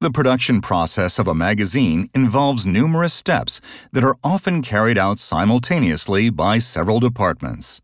The production process of a magazine involves numerous steps that are often carried out simultaneously by several departments.